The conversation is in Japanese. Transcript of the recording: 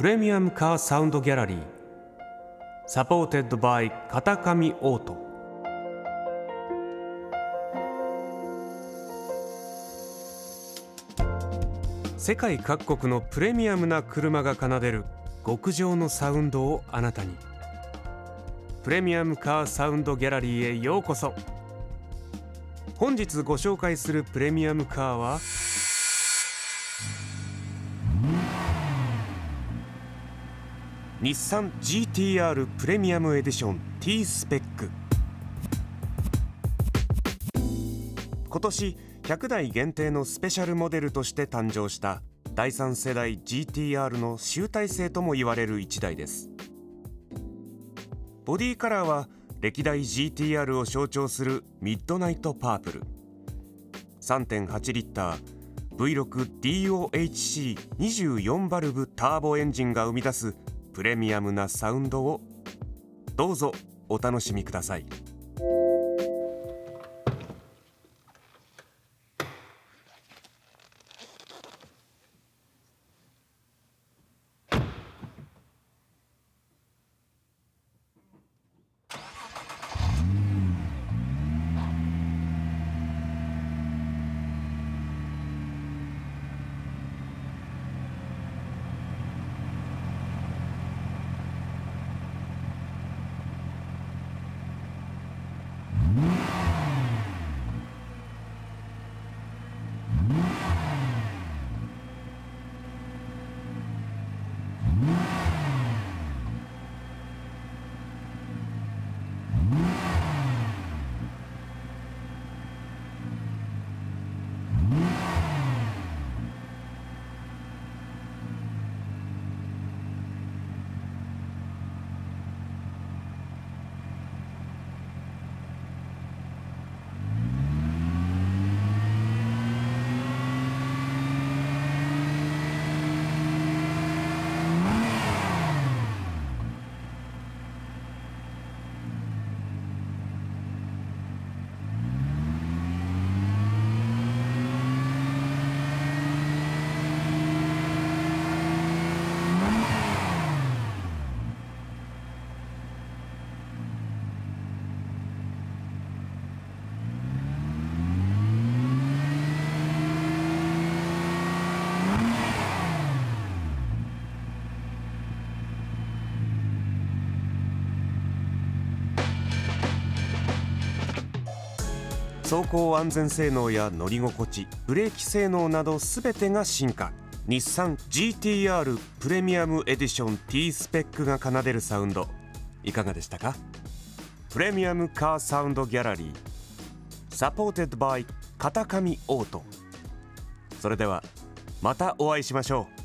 Premium Car Sound Gallery。Supported by 片上オート。世界各国のプレミアムな車が奏でる極上のサウンドをあなたに。プレミアムカーサウンドギャラリーへようこそ。本日ご紹介するプレミアムカーは日産 GTR プレミアムエディション T スペック今年100台限定のスペシャルモデルとして誕生した第3世代 GTR の集大成とも言われる1台です。ボディカラーは歴代 GTR を象徴するミッドナイトパープル。3.8リッター V6DOHC24 バルブターボエンジンが生み出すプレミアムなサウンドをどうぞお楽しみください。走行安全性能や乗り心地ブレーキ性能など全てが進化。日産 GTR プレミアムエディション T スペックが奏でるサウンド。いかがでしたか？ Premium Car Sound Gallery Supported by 片上オート。それではまたお会いしましょう。